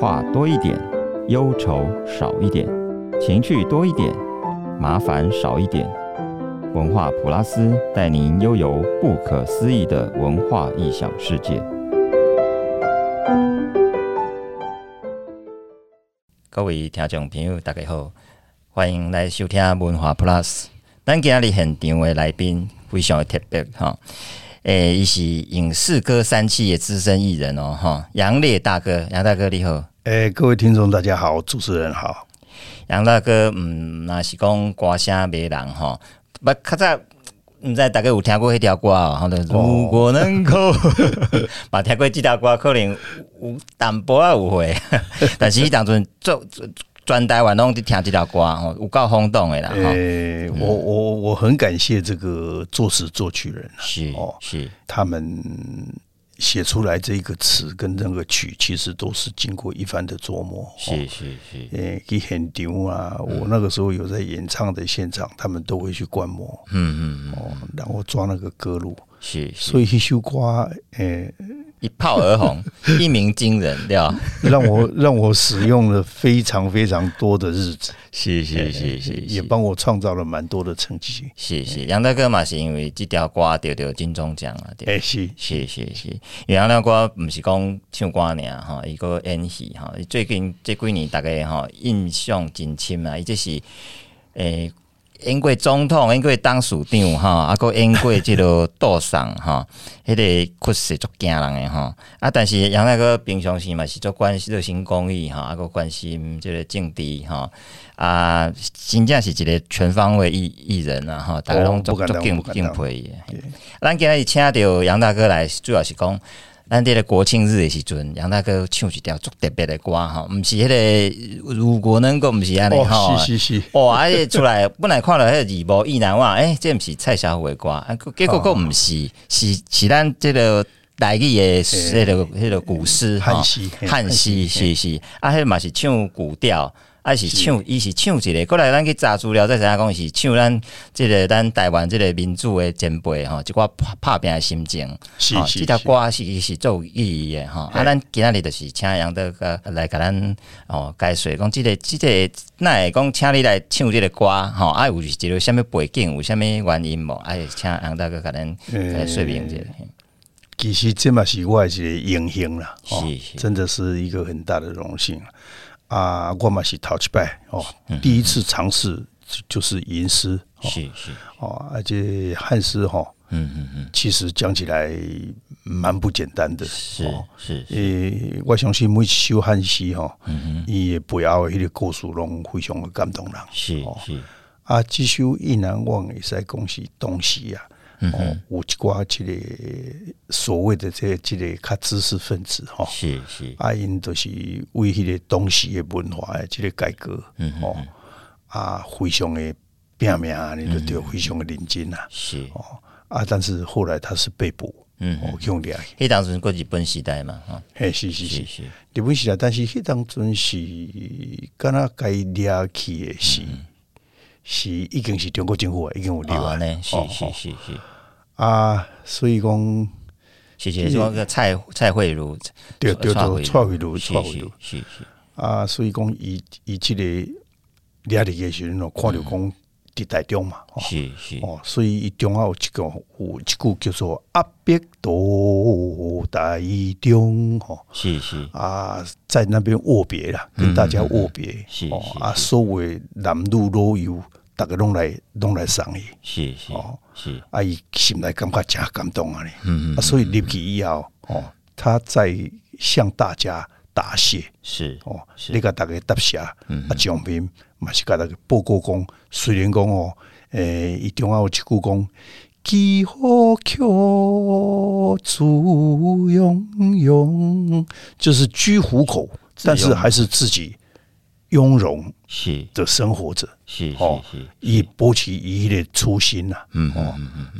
话多一点，忧愁少一点，情趣多一点，麻烦少一点。文化普拉斯带您悠游不可思议的文化异想世界。各位听众朋友，大家好，欢迎来收听文化 Plus。咱今日现场的来宾非常的特别哈。诶，伊是影视歌三期的资深艺人哦，哈，杨烈大哥，杨大哥你好。诶，各位听众大家好，主持人好。杨大哥，嗯，那是讲歌声迷人哈，不，较早毋知大家有听过迄条歌哦，哈，如果能够，嘛听过这条歌，可能有淡薄仔误会，但是伊当阵做。专台湾拢去听这条歌吼，有够轰动的啦。诶、欸，我我我很感谢这个作词作曲人，是哦，是他们写出来这个词跟那个曲，其实都是经过一番的琢磨。是是是，诶，去现场啊，我那个时候有在演唱的现场，他们都会去观摩。嗯嗯嗯，哦，然后抓那个歌路。是，所以一首歌，诶、欸。一炮而红，一鸣惊人，对吧？让我让我使用了非常非常多的日子，是是是是，也帮我创造了蛮多的成绩。是是，杨大哥嘛是因为这条歌得到金钟奖啊，对，是是是是，因为杨大哥不是讲唱歌尔哈，一个演戏哈，最近这几年大概哈印象真深啊，伊这是诶。欸演过总统，演过当署长，哈，啊，个演过即个道上，哈，迄个确实足惊人诶，吼，啊，但是杨大哥平常时嘛是做关心热心公益，吼，啊，个关心即个政治，吼，啊，真正是一个全方位艺艺人啊，吼，逐个拢足足敬敬佩伊。咱今日请到杨大哥来，主要是讲。咱这个国庆日的时阵，杨大哥唱一条足特别的歌吼，毋是迄个如果能够毋是安尼吼，是是是，哦，而且出来本来看了迄个二部意难忘，诶、欸，这毋是蔡小虎的歌，啊，结果佫毋是，是是咱这个台语的迄个迄个古诗汉诗，汉诗是是，啊，迄嘛是唱古调。啊是唱，伊是唱一个，过来咱去查资料，再知影讲是唱咱这个咱台湾即个民主的前辈吼，一寡拍拍拼的心情。是是，这条歌是是做有意义的吼。啊，咱今仔日就是请杨德哥来甲咱哦解说，讲这个这个，那会讲请你来唱即个歌吼，啊有一个什物背景，有什物原因无？啊，请杨德哥甲咱来说明一下。其实这嘛是我一个荣幸啦，是是，真的是一个很大的荣幸。啊，我嘛是头一摆哦，第一次尝试就是吟诗，是是。哦，而且汉诗哈，嗯嗯嗯，其实讲起来蛮不简单的，是是，诶，我相信每一首汉诗哈，嗯嗯，伊背后迄个故事拢非常的感动人，是是，啊，这首意难忘会使讲是东西啊。哦，有一寡这个所谓的这个、这个较知识分子哈，是是，啊，因都是为迄个东西的文化的这个改革，嗯哦，啊，非常的拼命，你都对，非常的认真啊，是。哦，啊，但是后来他是被捕，嗯，哦，用俩，迄当阵过日本时代嘛，哈，嘿，是是是。是，日本时代，但是迄当阵是敢若该掠去的是，是已经是中国政府已经有立案呢，是是是是。啊，所以讲，谢谢说个蔡蔡慧茹，对对对，蔡慧茹，蔡慧茹，是是啊，所以讲，伊伊即个俩的时阵哦，看到讲伫台中嘛，是是。哦，所以伊中央有一个有一句叫做“阿伯多台中”吼，是是。啊，在那边握别啦，跟大家握别，是啊，所谓男女老幼。大家拢来拢来赏伊，是是哦，是。啊，伊心内感觉真感动啊！嗯嗯，啊，所以入去以后哦，他在向大家答谢，是哦，你甲大家答谢，啊，奖品嘛是甲大家报告讲，虽然讲哦，诶，伊中央有一句讲，几好口足庸庸，就是居虎口，但是还是自己雍容。是的生活者，是哦，以保持伊的初心呐，嗯哦，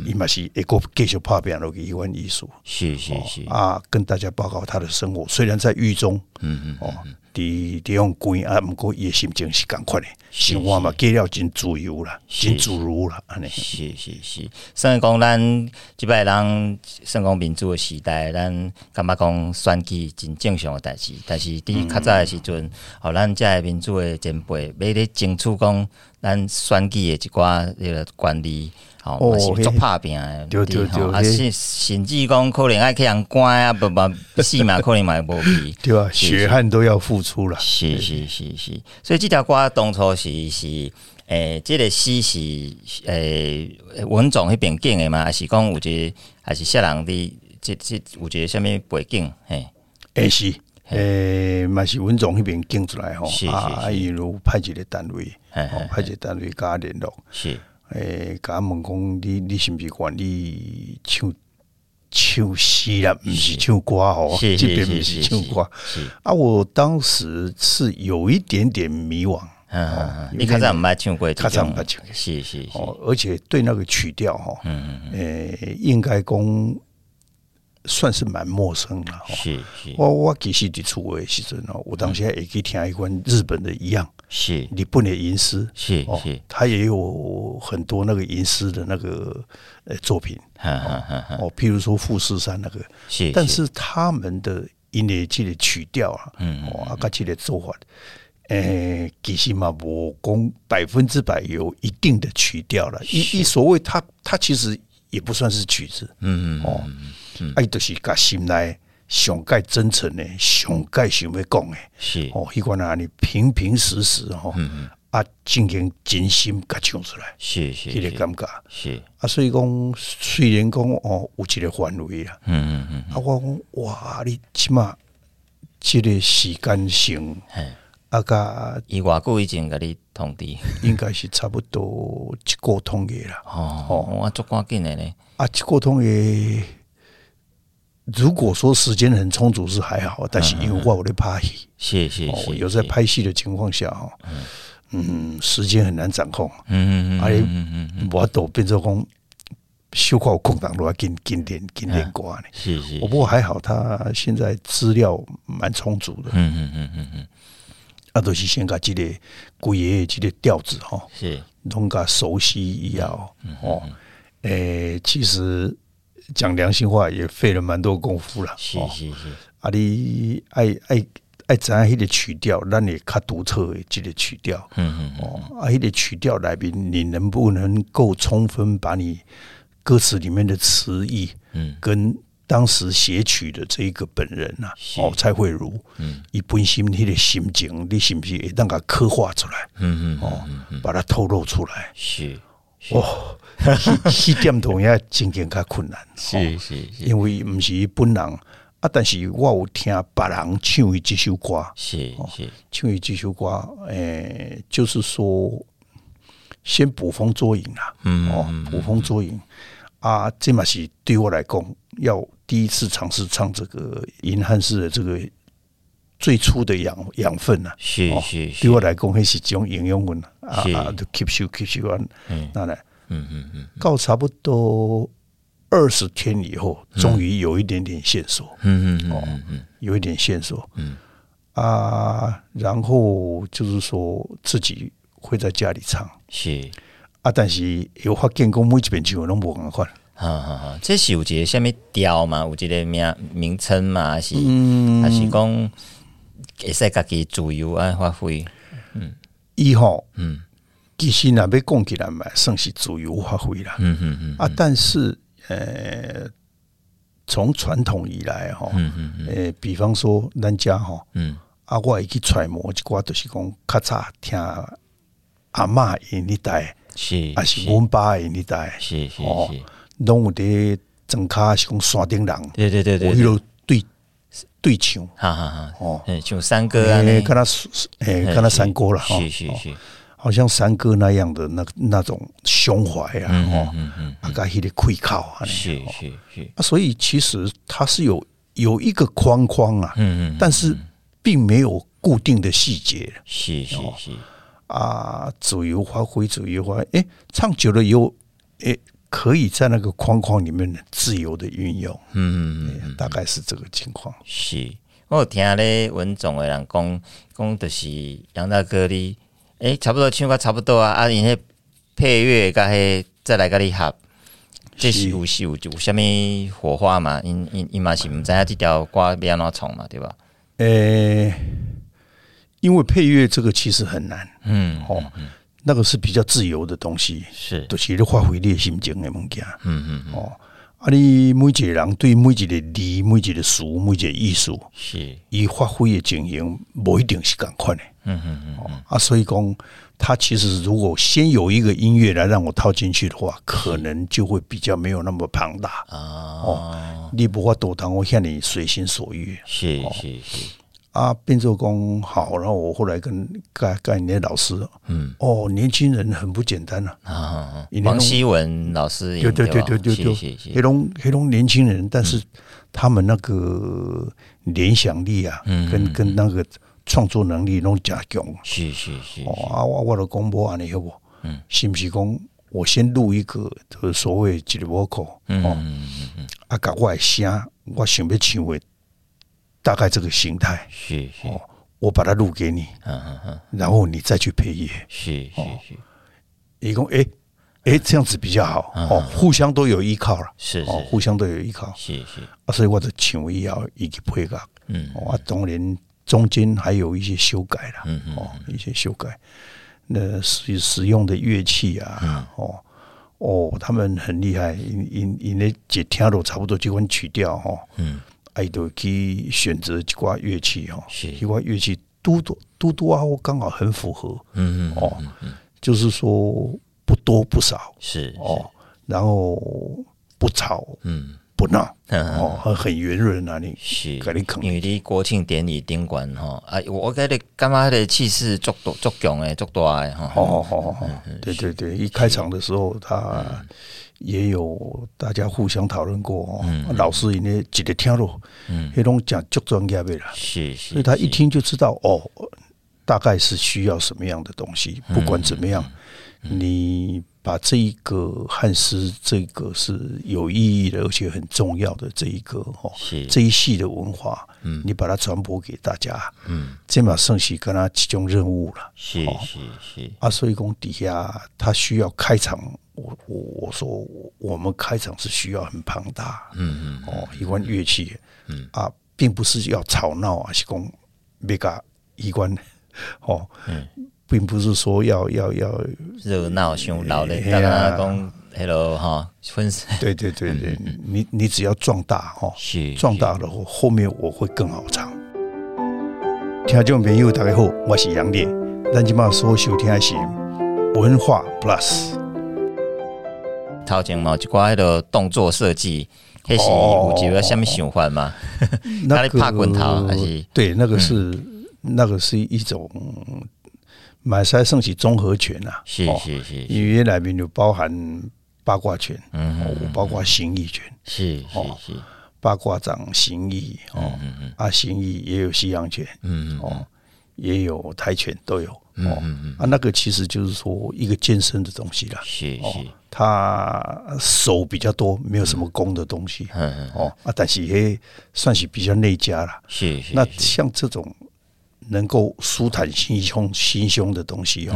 伊嘛是一个继续拍拼落去一份艺术，是是是啊，跟大家报告他的生活，虽然在狱中，嗯嗯哦。伫地方关啊，毋过伊诶心情是共款诶，生活嘛过了真自由啦，真自如啦，安尼。是是是，算讲咱即摆人算讲民主诶时代，咱感觉讲选举真正常诶代志，但是伫较早诶时阵，吼咱遮诶民主诶前辈，要咧争取讲咱选举诶一寡迄个管理。哦，是做拍拼诶，对对对，啊，甚甚至讲可能爱去人关啊，不不，死嘛可能嘛无去，对啊，血汗都要付出了，是是是是，所以即条歌当初是是诶，这个诗是诶文总迄边建诶嘛，还是讲有一个还是写人的即即有一个什么背景？嘿，诶是诶，嘛是文总迄边建出来吼，啊，伊如派一个单位，派一个单位甲联络，是。诶，甲问讲你你是毋是管你唱唱戏啦，毋是唱歌吼，这边毋是唱歌。啊，我当时是有一点点迷惘。嗯，你较早毋捌唱过，较早毋捌唱。是是哦，而且对那个曲调哈，嗯嗯诶，应该讲算是蛮陌生的。是是，我我其实伫厝诶时阵哦，我当时还会去听一款日本的一样。是，你不能吟诗，是是，他也有很多那个吟诗的那个呃作品，哦，譬如说富士山那个，是，但是他们的音乐剧的曲调啊，嗯，哦，啊，佢的做法，诶，其实嘛，我讲百分之百有一定的曲调了，一一所谓他他其实也不算是曲子，嗯嗯，哦，哎，都是甲心内。上盖真诚的，上盖想要讲的，是。哦，迄款啊，你平平实实吼，啊，进行真心甲唱出来，是是，迄个感觉。是。啊，所以讲虽然讲哦，有一个范围啊，嗯嗯嗯，啊，我讲哇，你起码即个时间性，啊甲，伊偌久以前甲你通知，应该是差不多一个通月啦，哦，我足赶紧的呢，啊，一个通月。如果说时间很充足是还好，但是因为我有在拍戏，是是是，有在拍戏的情况下哈，嗯，时间很难掌控，嗯嗯嗯，而且我都变成讲，修考空档都要紧紧点紧点挂呢，是是，不过还好他现在资料蛮充足的，嗯嗯嗯嗯嗯，啊，都是先把这个古爷爷这个调子哈，是，弄个熟悉一样哦，诶，其实。讲良心话，也费了蛮多功夫了。是是是，啊，你爱爱爱怎样迄个曲调，让你较独特的这个曲调。嗯嗯哦，啊，迄个曲调来宾，你能不能够充分把你歌词里面的词意，嗯，跟当时写曲的这一个本人呐，哦，蔡慧如，嗯，一本心迄个心情，你是不是会当个刻画出来？嗯嗯哦，把它透露出来。是哦。一点同也真正较困难，是是，因为毋是伊本人啊，但是我有听别人唱伊这首歌，是是。唱伊这首歌，诶，就是说先捕风捉影啦，嗯哦，捕风捉影。啊，这嘛是对我来讲，要第一次尝试唱这个银汉式的这个最初的养养分呐，是是，对我来讲还是这种营养分啊，都吸收吸收完，那来。嗯嗯嗯，到差不多二十天以后，终于有一点点线索。嗯嗯哦，嗯有一点线索。嗯啊，然后就是说自己会在家里唱。是啊，但是有发现讲每一遍就拢无共款。哈哈哈，这是有一个什么调嘛？有一个名名称嘛？还是还是讲会使家己自由啊发挥？嗯，一号嗯。其实那边讲起来嘛，算是自由发挥了。嗯嗯嗯。啊，但是呃，从传统以来哈，嗯嗯嗯。呃，比方说咱家哈，嗯，啊，我会去揣摩一寡，就是讲较早听阿嬷因那代，是，还是阮爸因那代，是是是，拢有伫庄卡是讲山顶人，对对对对，我迄个对对唱，哈哈哈，哦，像山歌啊，诶，跟他诶，跟他山歌了，是是是。好像山歌那样的那那种胸怀啊，哦，嗯嗯，啊，该迄个愧靠啊，是是是，啊，所以其实它是有有一个框框啊，嗯嗯，但是并没有固定的细节，是是是，啊，自由发挥，自由发挥。哎，唱久了以后，哎，可以在那个框框里面自由的运用。嗯嗯嗯，大概是这个情况。是，我有听咧文总的人讲，讲的是杨大哥你，哎，差不多唱歌差不多啊，啊，因为配乐甲迄再来甲你合，这是有是有有虾米火花嘛？因因因嘛是毋知影这条歌要安怎唱嘛，对吧？诶、欸，因为配乐这个其实很难，嗯，哦，那个是比较自由的东西，是，都是咧发挥你心情的物件，嗯嗯，哦，啊，你每一个人对每一个字、每一个词、每一个意思，是，伊发挥的情形，不一定是共款的，嗯嗯嗯，哦，啊，所以讲，他其实如果先有一个音乐来让我套进去的话，可能就会比较没有那么庞大。啊，哦。你不法多谈，我向你随心所欲。是是是啊，变奏工好，然后我后来跟跟跟那老师，嗯，哦，年轻人很不简单啊。王希文老师，对对对对对对，黑龙黑龙年轻人，但是他们那个联想力啊，嗯跟跟那个创作能力拢加强。是是是。哦啊，我我的广播安尼好不？嗯，是不是讲？我先录一个，就是所谓吉里沃口哦，啊，搞外声，我想要唱的大概这个形态，是是，我把它录给你，然后你再去配乐，是是是，一共哎哎这样子比较好。哦，互相都有依靠了，是哦，互相都有依靠，是是，啊，所以我的唱也要一起配合，嗯，啊，当然中间还有一些修改了，嗯哦，一些修改。那使使用的乐器啊，嗯、哦哦，他们很厉害，因因因那只听都差不多就款曲调哈，嗯，哎都可以选择几挂乐器哈，几挂乐器嘟嘟嘟嘟啊，我刚好很符合，嗯嗯哦，就是说不多不少，是哦，然后不吵，嗯。不闹哦，很圆润那里是，因为你国庆典礼顶管哈，啊，我感觉得干嘛的气势足多足强诶，足大诶哈。哦哦哦，对对对，一开场的时候，他也有大家互相讨论过哦。老师因为记得听咯，嗯，那种讲就专业的啦，是是，所以他一听就知道哦，大概是需要什么样的东西。不管怎么样，你。把这一个汉诗，这个是有意义的，而且很重要的这一个哦，是这一系的文化，嗯，你把它传播给大家，嗯，这马圣喜跟他其中任务了，是是是。啊，所以讲底下他需要开场，我我我说我们开场是需要很庞大，嗯嗯，哦，一关乐器，嗯啊，并不是要吵闹啊，是讲别个一关，哦，嗯。并不是说要要要热闹凶闹的，大家讲 hello 哈，分对对对对，你你只要壮大哈，是壮大了后，后面我会更好唱。听众朋友大家好，我是杨烈，咱今嘛所收听的是文化 Plus。头前嘛，一寡迄个动作设计，迄是有几个什么想法吗？那个拍滚头还是？对，那个是那个是一种。马赛算是综合拳啊，是是是，因为里面有包含八卦拳，嗯，包括形意拳，是是是，八卦掌形意哦，啊形意也有西洋拳，嗯。哦，也有跆拳都有，哦。啊那个其实就是说一个健身的东西啦，是是，他手比较多，没有什么功的东西，嗯哦。啊，但是也算是比较内家了，是是，那像这种。能够舒坦心胸、心胸的东西哦，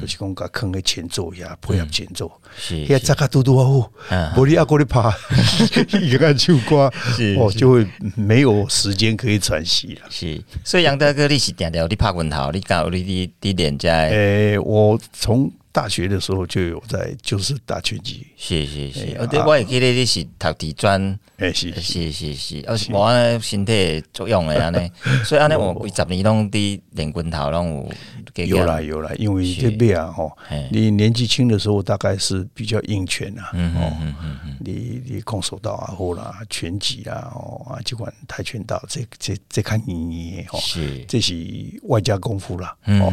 就是讲个坑的前奏呀，配合前奏，是，呀，扎卡嘟嘟哦，玻璃阿哥的爬，一个就挂，哦，就会没有时间可以喘息了。是，所以杨大哥，你是点点你拍滚头，你搞你的的点在？诶，我从。大学的时候就有在，就是打拳击。是是是，我对我也记得你是读地专，哎是是是是，而且我身体作用的安尼，所以安尼我几十年拢伫练滚头拢有。有啦有啦，因为这边啊吼，你年纪轻的时候大概是比较硬拳啊，哦，你你空手道啊或啦拳击啊哦啊，就管跆拳道这这这看你哦，是。这是外加功夫啦，哦。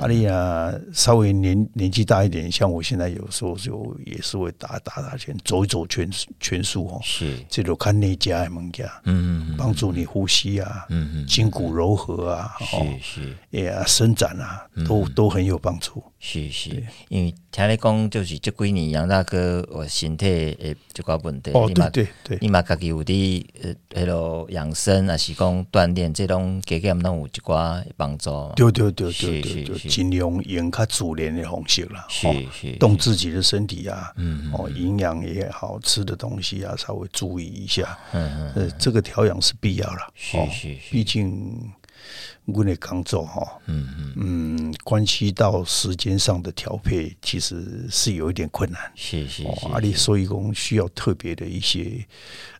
阿丽啊，稍微年年纪大一点，像我现在有时候就也是会打打打拳，走一走拳拳术哦，是这种看内家的物件，嗯嗯，帮助你呼吸啊，嗯嗯，筋骨柔和啊，是是，哎呀，伸展啊，都都很有帮助。是是，因为听你讲，就是这几年杨大哥我身体诶，这个问题，哦对对对，你嘛家己有啲呃，迄落养生，啊是讲锻炼，这种给给他们拢有一寡帮助。对对对对对对，尽量用较自然的方式啦，是是，动自己的身体啊，嗯哦，营养也好，吃的东西啊，稍微注意一下，嗯嗯，呃，这个调养是必要了，是是，毕竟。我的工作哈，嗯嗯嗯，关系到时间上的调配，其实是有一点困难。是是是，阿里所以讲需要特别的一些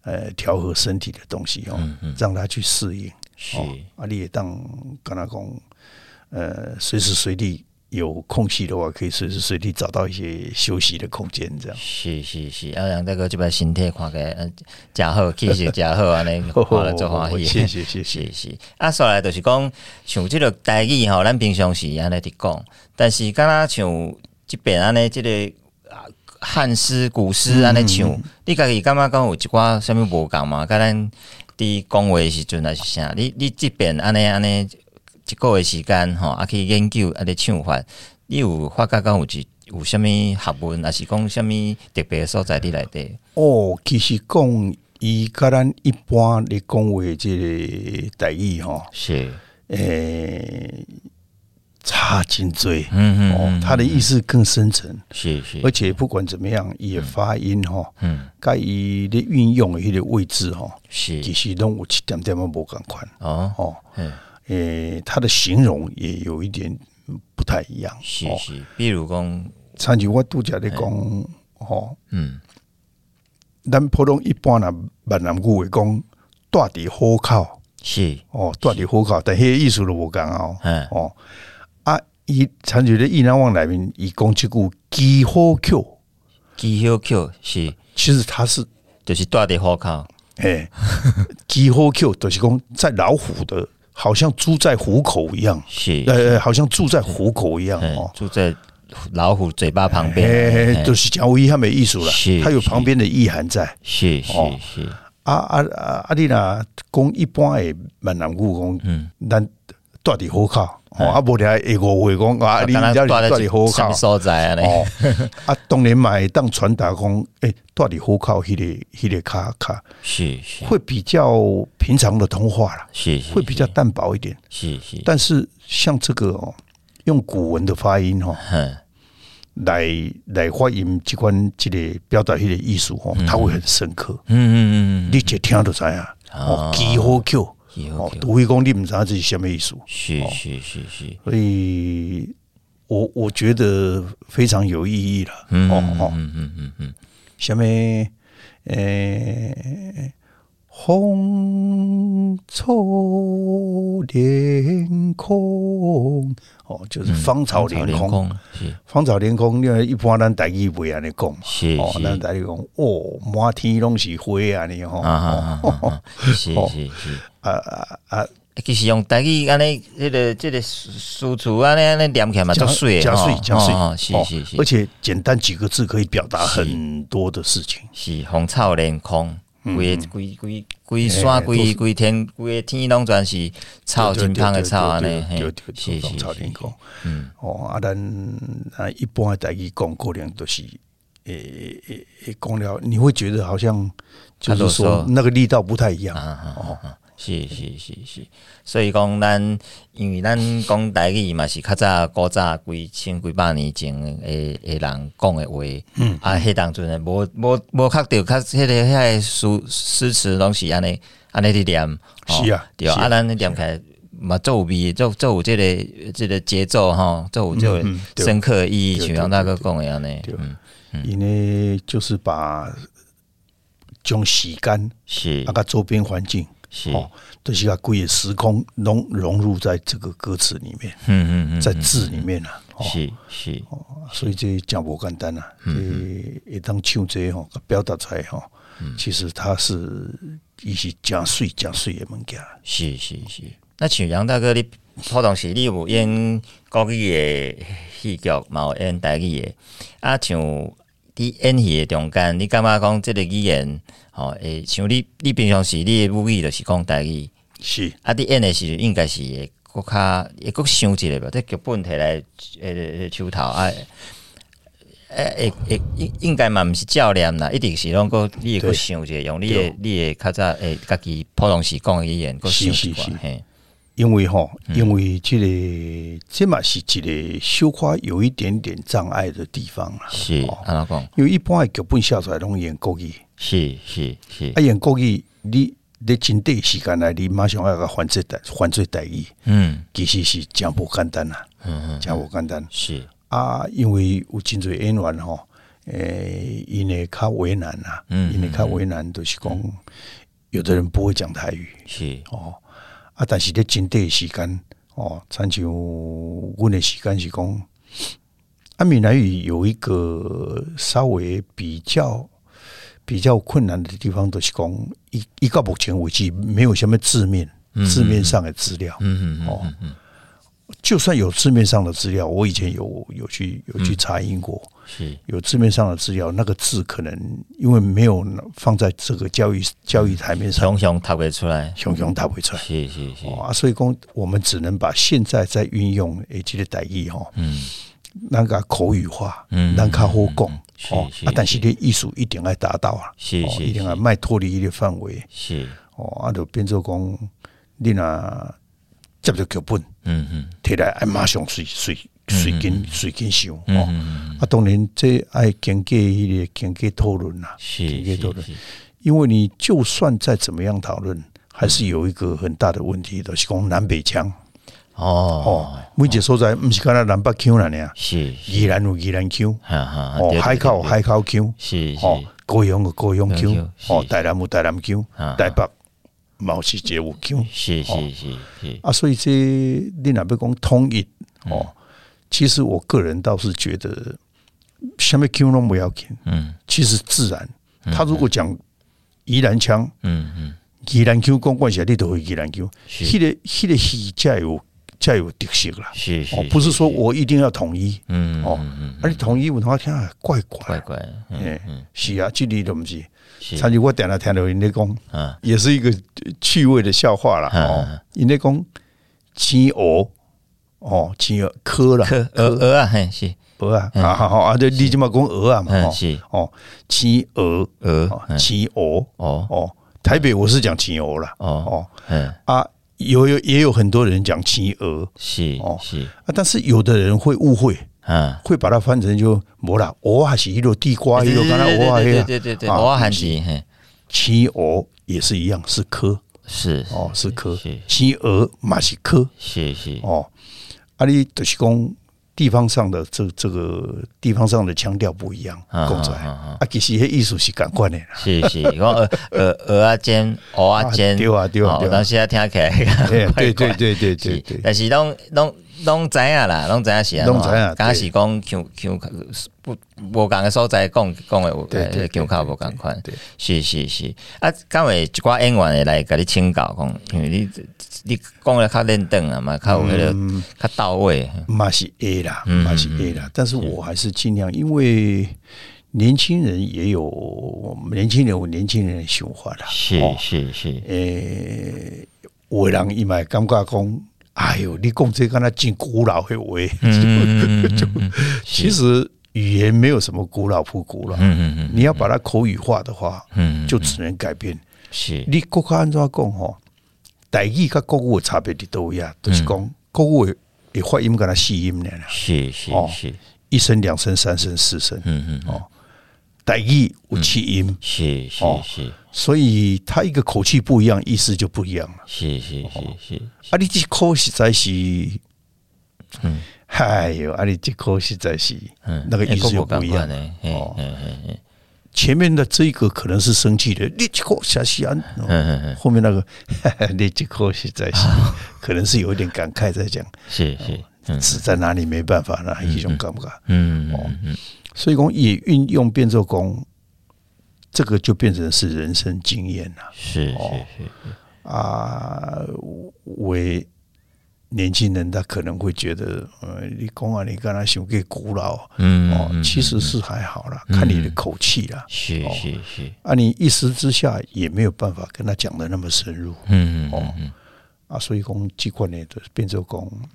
呃调和身体的东西哦，让他去适应。是阿里也当跟他讲，呃，随时随地。有空隙的话，可以随时随地找到一些休息的空间，这样。是是是，啊，让大哥这边身体看起来嗯，真好，气色真好，安尼看了就欢喜。谢谢谢谢谢。啊，说来就是讲，像这个台语吼，咱平常时安尼伫讲，但是敢若像这边安尼，这个汉诗古诗安尼唱，你家己感觉讲有一寡什么无共嘛？甲咱伫讲话时阵还是啥？你你这边安尼安尼。一个月时间吼，啊去研究啊，咧唱法，你有发觉讲有一有啥物学问，还是讲啥物特别所在伫内底？哦，其实讲伊甲咱一般咧讲话，即个待遇吼，是。诶差真多，嗯嗯，哦，他的意思更深层，是是，而且不管怎么样，伊的发音吼，嗯，甲伊咧运用的迄个位置吼，是。其实拢有一点点仔无共款，哦哦，嗯。诶，他的形容也有一点不太一样。是是，比如讲，参照我拄则咧讲，吼，嗯，咱普通一般啊，闽南语会讲大伫虎口，是。哦，大伫虎口，但迄个意思都无共哦。嗯，哦，啊，伊参照咧意南往内面，伊讲即句机虎口，机虎口是，其实它是就是大伫虎口，诶，机虎口就是讲在老虎的。好像住在虎口一样，是呃，好像住在虎口一样哦，住在老虎嘴巴旁边，哎，都是讲威他没意思了，它有旁边的意涵在，是是是。啊啊啊！啊你呐，讲一般诶闽南语讲，嗯，咱住伫虎口，哦，啊，无咧会语会讲啊，你家住伫虎口所在啊，哦，啊，当然嘛会当传达讲，诶，住伫虎口，迄个迄个卡卡，是是，会比较平常的通话啦，是是，会比较淡薄一点，是是。但是像这个哦，用古文的发音哦，来来发音，即关这个表达迄个意思哦，它会很深刻，嗯嗯嗯，你一听就知啊，哦，机虎口。哦，除非讲你唔知道这是什么意思，是是是是，所以我我觉得非常有意义了。哦哦，嗯嗯嗯嗯，什么？诶，芳草连空，哦，就是芳草连空，是。芳草连空。因为一般咱台语袂安尼讲，是哦，咱台语讲，哦，满天拢是花啊，你吼，是是是。啊啊啊！其实用台语安尼，迄个这个输出安尼安尼念起来嘛，就水，加水加水，是是是，而且简单几个字可以表达很多的事情。是红草连空，规规规规山规规天规个天拢全是草，真香的草安尼，是芳草连空。嗯，哦，啊，咱啊一般台语讲可能都是，诶诶诶，讲了你会觉得好像就是说那个力道不太一样。哦。是是是是，所以讲咱，因为咱讲台语嘛是较早古早几千几百年前诶诶人讲诶话，嗯，啊，迄当阵诶无无无确着较迄个遐个诗诗词拢是安尼安尼伫念，是啊，对啊，咱念起来嘛做有味，做做有即个即个节奏吼，做有即个深刻意义，像杨大哥讲诶安尼，嗯，因为就是把将时间是。啊，个周边环境。是，都是把规个时空融融入在这个歌词里面，嗯嗯嗯，在字里面啊，是是，所以这讲不简单啊，嗯，一当唱这吼，表达出来吼，其实它是一些加水加水的物件，是是是，那像杨大哥，你普通时你有演国语的戏剧，嘛有演台语的，啊，像你演戏的中间，你感觉讲即个语言，吼，诶，像你你平常时你的母语就是讲台语，是啊，你演的时应该是会阁较会阁想一下吧，这剧本摕来诶手头啊。诶诶应应该嘛毋是教练啦，一定是拢个你会阁想者用你诶你诶较早诶家己普通时讲诶语言，个想一寡嘿。因为吼，因为这个这嘛是一个小可有一点点障碍的地方啦。是，安怎讲？因为一般诶剧本写出来拢演国语，是是是。啊，演国语，你你真短时间内，你马上要个翻做台翻做代语，嗯，其实是真无简单啦，嗯嗯，真无简单是。啊，因为有真侪演员吼，诶，因为较为难呐，因为较为难，就是讲有的人不会讲台语，是哦，啊，但是咧真短时间哦，参像阮的时间是讲，啊，闽南语有一个稍微比较比较困难的地方，就是讲，一一到目前为止没有什么字面字面上的资料，嗯嗯哦。就算有字面上的资料，我以前有有去有去查询过，是。有字面上的资料，那个字可能因为没有放在这个教育教育台面上，熊熊答不出来，熊熊答不出来，是是是。啊，所以讲我们只能把现在在运用诶这个台语哈，嗯，那个口语化，嗯，让它好讲，哦，啊，但是你艺术一定要达到啊，是是，一定要卖脱离一个范围，是。哦，啊，就变做讲你那。接着剧本，嗯嗯，提来爱马上随随随紧随紧想哦，啊，当然这爱经过一个经过讨论啦，经过讨论，因为你就算再怎么样讨论，还是有一个很大的问题，就是讲南北腔。哦。哦，每一个所在不是讲南北腔了呢，是宜兰有宜兰腔，哦，海口海口腔，是哦，高雄有高雄腔，哦，台南有台南腔，台北。毛细节物腔，是是是是。啊，所以这你那边讲统一哦，其实我个人倒是觉得，什么 Q 都不要紧，嗯，其实自然。他如果讲宜兰腔，嗯嗯，宜兰 Q 讲关系，你都会宜兰 Q，，迄个迄个戏才有才有特色啦，是是，不是说我一定要统一，嗯哦，而且统一文化听怪怪怪怪，嗯嗯，是啊，这里都不是。参与我点了听到人家讲，也是一个趣味的笑话了哦。人家讲青鹅哦，青鹅科了，鹅鹅啊，是。鹅啊，啊好好啊，就你这么讲鹅啊嘛，是。哦，青鹅鹅，青鹅哦。哦，台北我是讲青鹅了哦哦，嗯。啊，有有也有很多人讲企鹅，是哦。是。啊，但是有的人会误会。嗯，会把它翻成就没了。鹅还是一路地瓜，一路刚才鹅啊，对对对对，鹅还是。青鹅也是一样，是科。是哦，是科。青鹅嘛是科。是是。哦。啊，你就是讲地方上的这这个地方上的腔调不一样，公仔啊，其实艺术是感官的，是是，讲鹅鹅鹅啊尖，鹅啊尖，对啊对啊，我当时啊听起来，对对对对对对，但是拢拢。拢知影啦，拢知影是啊，拢知影。刚是讲腔腔不无共个所在讲讲的有腔口无共款，是是是。啊，刚为一寡演员会来甲你请教讲，因为你你讲的较认真啊嘛，较有迄个较到位，嘛是会啦，嘛是会啦。但是我还是尽量，因为年轻人也有年轻人有年轻人的想法啦，是是是。诶，有人伊嘛感觉讲。哎呦，你讲这个那真古老的话，就其实语言没有什么古老不古老，你要把它口语化的话，就只能改变。是，你国家安怎讲吼？台语跟国语差别的都一样，都是讲国语也发音跟他细音呢。是是是，一声、两声、三声、四声。嗯嗯哦。台语有气音，是是是，所以他一个口气不一样，意思就不一样。了。是是是是，啊，你这口实在是，嗯，哎呦，啊，你这口实在是，嗯，那个意思就不一样。呢。哦，前面的这个可能是生气的，你这口下西安，嗯嗯嗯，后面那个，你这口实在是，可能是有一点感慨在讲，是是，死在哪里没办法，那一种感不感？嗯嗯。所以讲也运用变奏功，这个就变成是人生经验了。是是是啊，为年轻人他可能会觉得，呃，你讲啊，你刚才想给古老，嗯，哦，其实是还好啦，看你的口气啦，是是是，啊，你一时之下也没有办法跟他讲的那么深入，嗯嗯哦，啊，所以讲机关呢，就变成讲。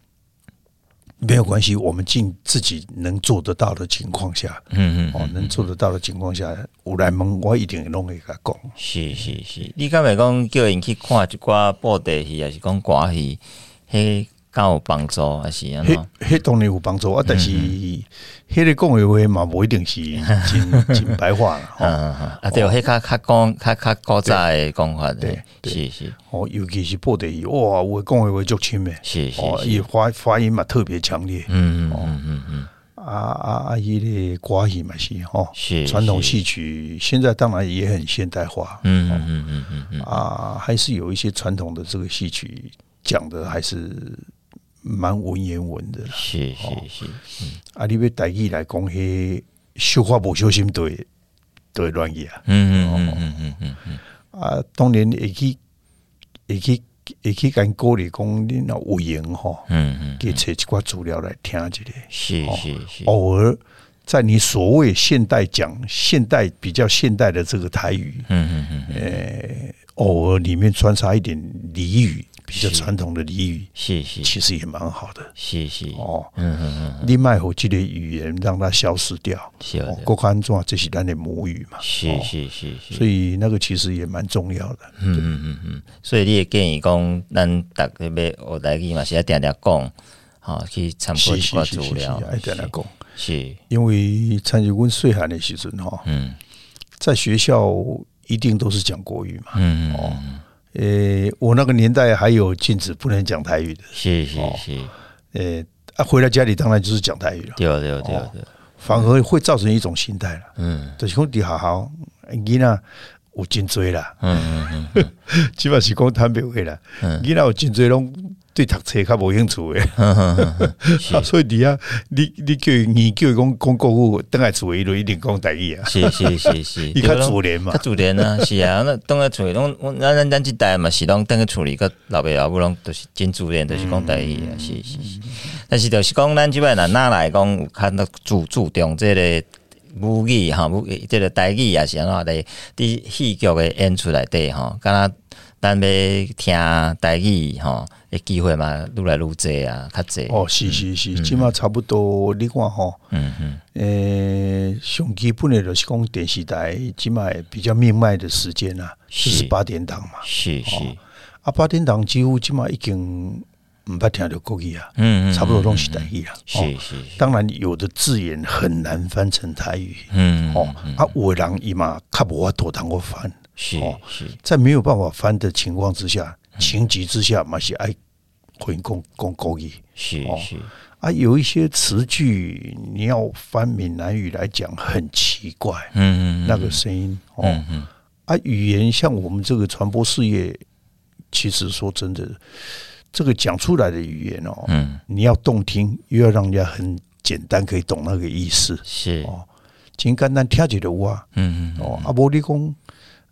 没有关系，我们尽自己能做得到的情况下，嗯嗯，哦，能做得到的情况下，有来问我一定会拢会甲讲。是是是，你敢会讲叫人去看一寡布袋戏，还是讲歌戏？嘿。较有帮助还是安怎？迄迄当然有帮助啊！但是迄个讲的话嘛，无一定是 真真白话啊，对，迄较较讲较较古早的讲法，对，是是。哦，尤其是布袋戏，哇，我讲的话足深的，是是。哦，伊发发音嘛特别强烈。嗯嗯嗯嗯啊啊啊！伊个歌戏嘛是吼，是传统戏曲，现在当然也很现代化。嗯嗯嗯嗯嗯啊，还是有一些传统的这个戏曲讲的还是。蛮文言文的，是是是，嗯，啊，你要台语来讲，迄说话不小心都会都会乱译啊，嗯嗯嗯嗯嗯嗯，啊，当年会去会去会去跟歌里讲你那语言哈，嗯嗯，给找一寡资料来听一下，是是是，偶尔在你所谓现代讲现代比较现代的这个台语，嗯嗯嗯，诶，偶尔里面穿插一点俚语。比较传统的俚语，是是，其实也蛮好的，是是。哦，嗯嗯嗯，你卖后这类语言让它消失掉，是的，国汉话这是咱的母语嘛，是是是，所以那个其实也蛮重要的，嗯嗯嗯嗯，所以你也建议讲，咱大家要学台语嘛，是要定定讲，好去参考一寡资料，爱定定讲，是，因为参与阮细汉的时阵哈，嗯，在学校一定都是讲国语嘛，嗯哦。呃、欸，我那个年代还有禁止不能讲台语的，是是是。呃、欸，啊，回到家里当然就是讲台语了，对对对对，反而会造成一种心态了。嗯，就是讲你好好，囡仔有颈椎啦，嗯嗯嗯，起码是讲坦白话啦，囡仔有真多拢。对读册较无兴趣诶，所以你啊你你叫你叫伊讲讲国语，等下厝伊就一定讲台语啊。是是是是，伊较自然嘛，较自然啊。是啊，那等下厝里拢咱咱咱即代嘛是拢等下处理个老爸老母拢都是真自然，都是讲台语啊。是是是，但是就是讲咱即摆若哪来讲有看到注注重即个母语吼，母这个台语也是安怎的，伫戏剧诶演出内底吼，敢若咱要听台语吼。诶，机会嘛，愈来愈济啊，较济哦，是是是，即码差不多。你看吼，嗯嗯，诶，上基本的就是讲电视台，起码比较命脉的时间啊，就是八点档嘛，是是。啊，八点档几乎即码已经唔捌听到国语啊，嗯差不多拢是台语啊，是是。当然有的字眼很难翻成台语，嗯哦，啊，有的人伊嘛较无法度通我翻，是是，在没有办法翻的情况之下。情急之下嘛是爱会讲讲国语，是是。啊，有一些词句你要翻闽南语来讲很奇怪，嗯嗯，那个声音哦，啊，语言像我们这个传播事业，其实说真的，这个讲出来的语言哦，嗯，你要动听，又要让人家很简单可以懂那个意思，是。哦，真简单听起来哇，嗯嗯。哦，啊，无你讲。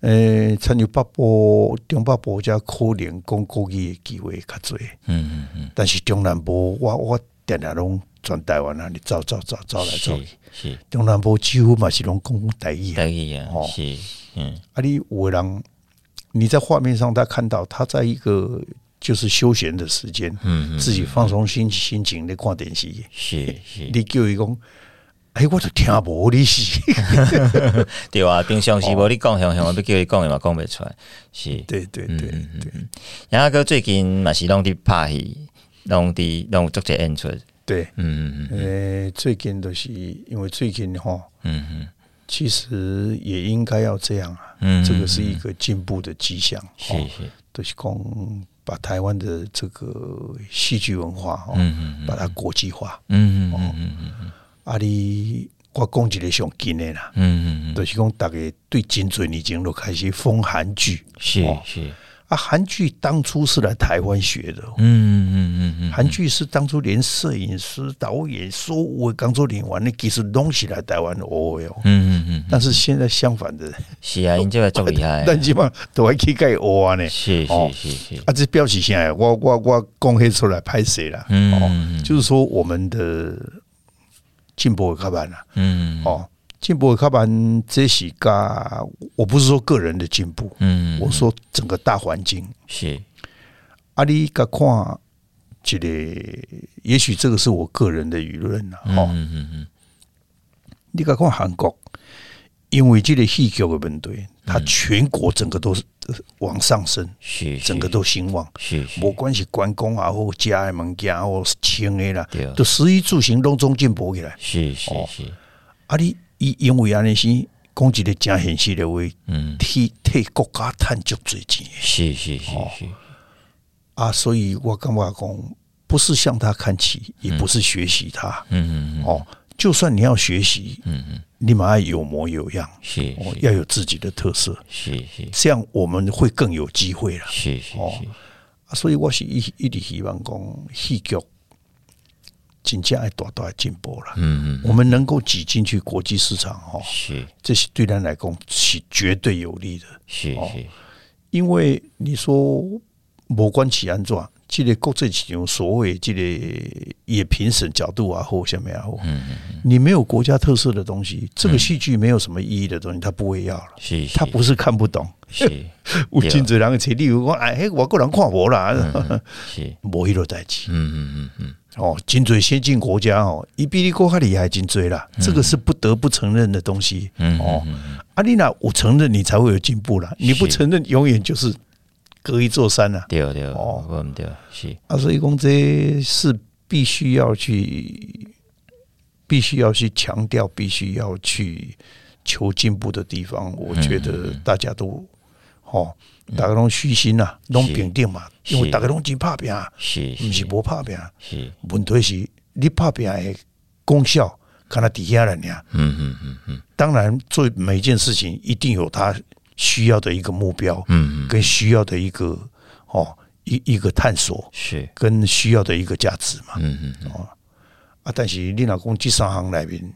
诶，参与北部、中北部才可能讲国语的机会较侪，嗯嗯嗯。但是中南部，我我定定拢全台湾啊，你走走走走来走去，是中南部几乎嘛是拢讲台语，台语啊，哦，是，嗯。啊，你有的人，你在画面上他看到他在一个就是休闲的时间，嗯，自己放松心心情在看电视，是是。你叫伊讲。哎，我都听无你是，对啊，平常时无你讲，想想我要叫你讲，嘛讲不出来。是，对对对对。然后哥最近嘛是拢伫拍戏，拢伫拢做些演出。对，嗯嗯诶，最近都是因为最近哈，嗯嗯，其实也应该要这样啊。嗯，这个是一个进步的迹象。是是，都是讲把台湾的这个戏剧文化，嗯嗯，把它国际化。嗯嗯嗯嗯嗯。啊！你我讲一个上近的啦，嗯嗯嗯，就是讲大家对真侪年前就开始封韩剧，是是。啊，韩剧当初是来台湾学的，嗯嗯嗯嗯，韩剧是当初连摄影师、导演、所有工作人员，那其实东西来台湾的哦。哟，嗯嗯嗯。但是现在相反的，是啊，你这个最厉害，但起码都还可以改学啊呢。是是是是，啊，这表示现在我我我公开出来拍摄了？嗯，就是说我们的进步会较慢啦，嗯哦。进步会较慢这是个，我不是说个人的进步，嗯，我说整个大环境是。啊，你噶看，这个也许这个是我个人的舆论啦，哦，嗯嗯嗯。你噶看韩国，因为这个戏剧的问题，它全国整个都是往上升，是，整个都兴旺，是，不管是关公啊，或家的物件，或是穿的啦，都食衣住行拢总进步起来，是是是。啊，你。伊因为安尼是讲一个真现实的话，嗯，替替国家赚足多钱，是是是是。啊，所以我感觉讲，不是向他看齐，也不是学习他，嗯嗯嗯，哦，就算你要学习，嗯嗯，你嘛要有模有样，是，要有自己的特色，是是，这样我们会更有机会了，是是是，所以我是一一直希望讲戏剧。真正爱大大的进步了，嗯嗯，我们能够挤进去国际市场，哈，是，这是对咱来讲是绝对有利的，是是，因为你说无关系安怎，这个国际市场所谓这个也评审角度啊或什么啊，嗯嗯，你没有国家特色的东西，这个戏剧没有什么意义的东西，他不会要了，是，他不是看不懂，是，有真侪人去，例如讲，哎，外国人看无啦，是，无迄个代志，嗯嗯嗯嗯。哦，真多先进国家哦，伊比你国较厉害，真多啦，这个是不得不承认的东西。嗯，哦，阿丽娜，我承认你才会有进步啦，你不承认，永远就是隔一座山呐。对对，哦，对，是啊，所以讲这是必须要去，必须要去强调，必须要去求进步的地方。我觉得大家都，哦。大家拢虚心呐，拢平定嘛，因为大家拢真拍拼，是，不是无拍拼，是。问题是你拍拼的功效，看他底下人呀。嗯嗯嗯嗯。当然，做每一件事情一定有他需要的一个目标，嗯嗯，跟需要的一个哦一一个探索，是，跟需要的一个价值嘛。嗯嗯哦啊，但是你老公这三行内面，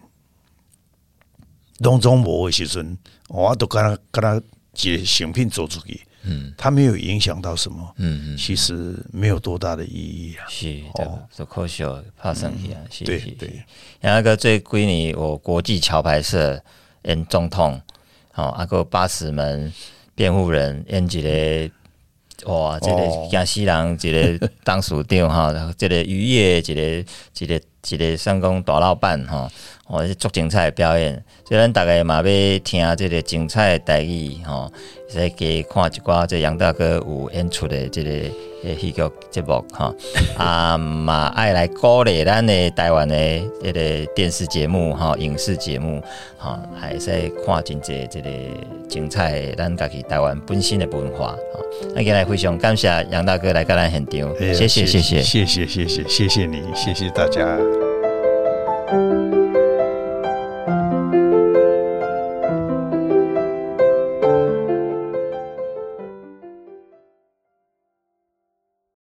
当中无的时阵，我都跟他跟他一个成品做出去。嗯，他没有影响到什么，嗯嗯，其实没有多大的意义啊。是的，做科学怕生意啊。对对，然后个最归你我国际桥牌社嗯总统，好，阿个八尺门辩护人演一个，哇，这个江西人，一个当属长哈，这个渔业，一个一个一个算讲大老板哈，哦，是足精彩的表演，所以咱大家嘛要听这个精彩的台语吼。再给看一寡这杨大哥有演出的这个诶戏剧节目哈，啊嘛爱来鼓励咱的台湾的这个电视节目哈、影视节目哈，还是看真济这个精彩咱家己台湾本身的文化哈。那今日非常感谢杨大哥来跟咱现场，谢谢谢谢谢谢谢谢谢谢谢谢你，谢谢大家。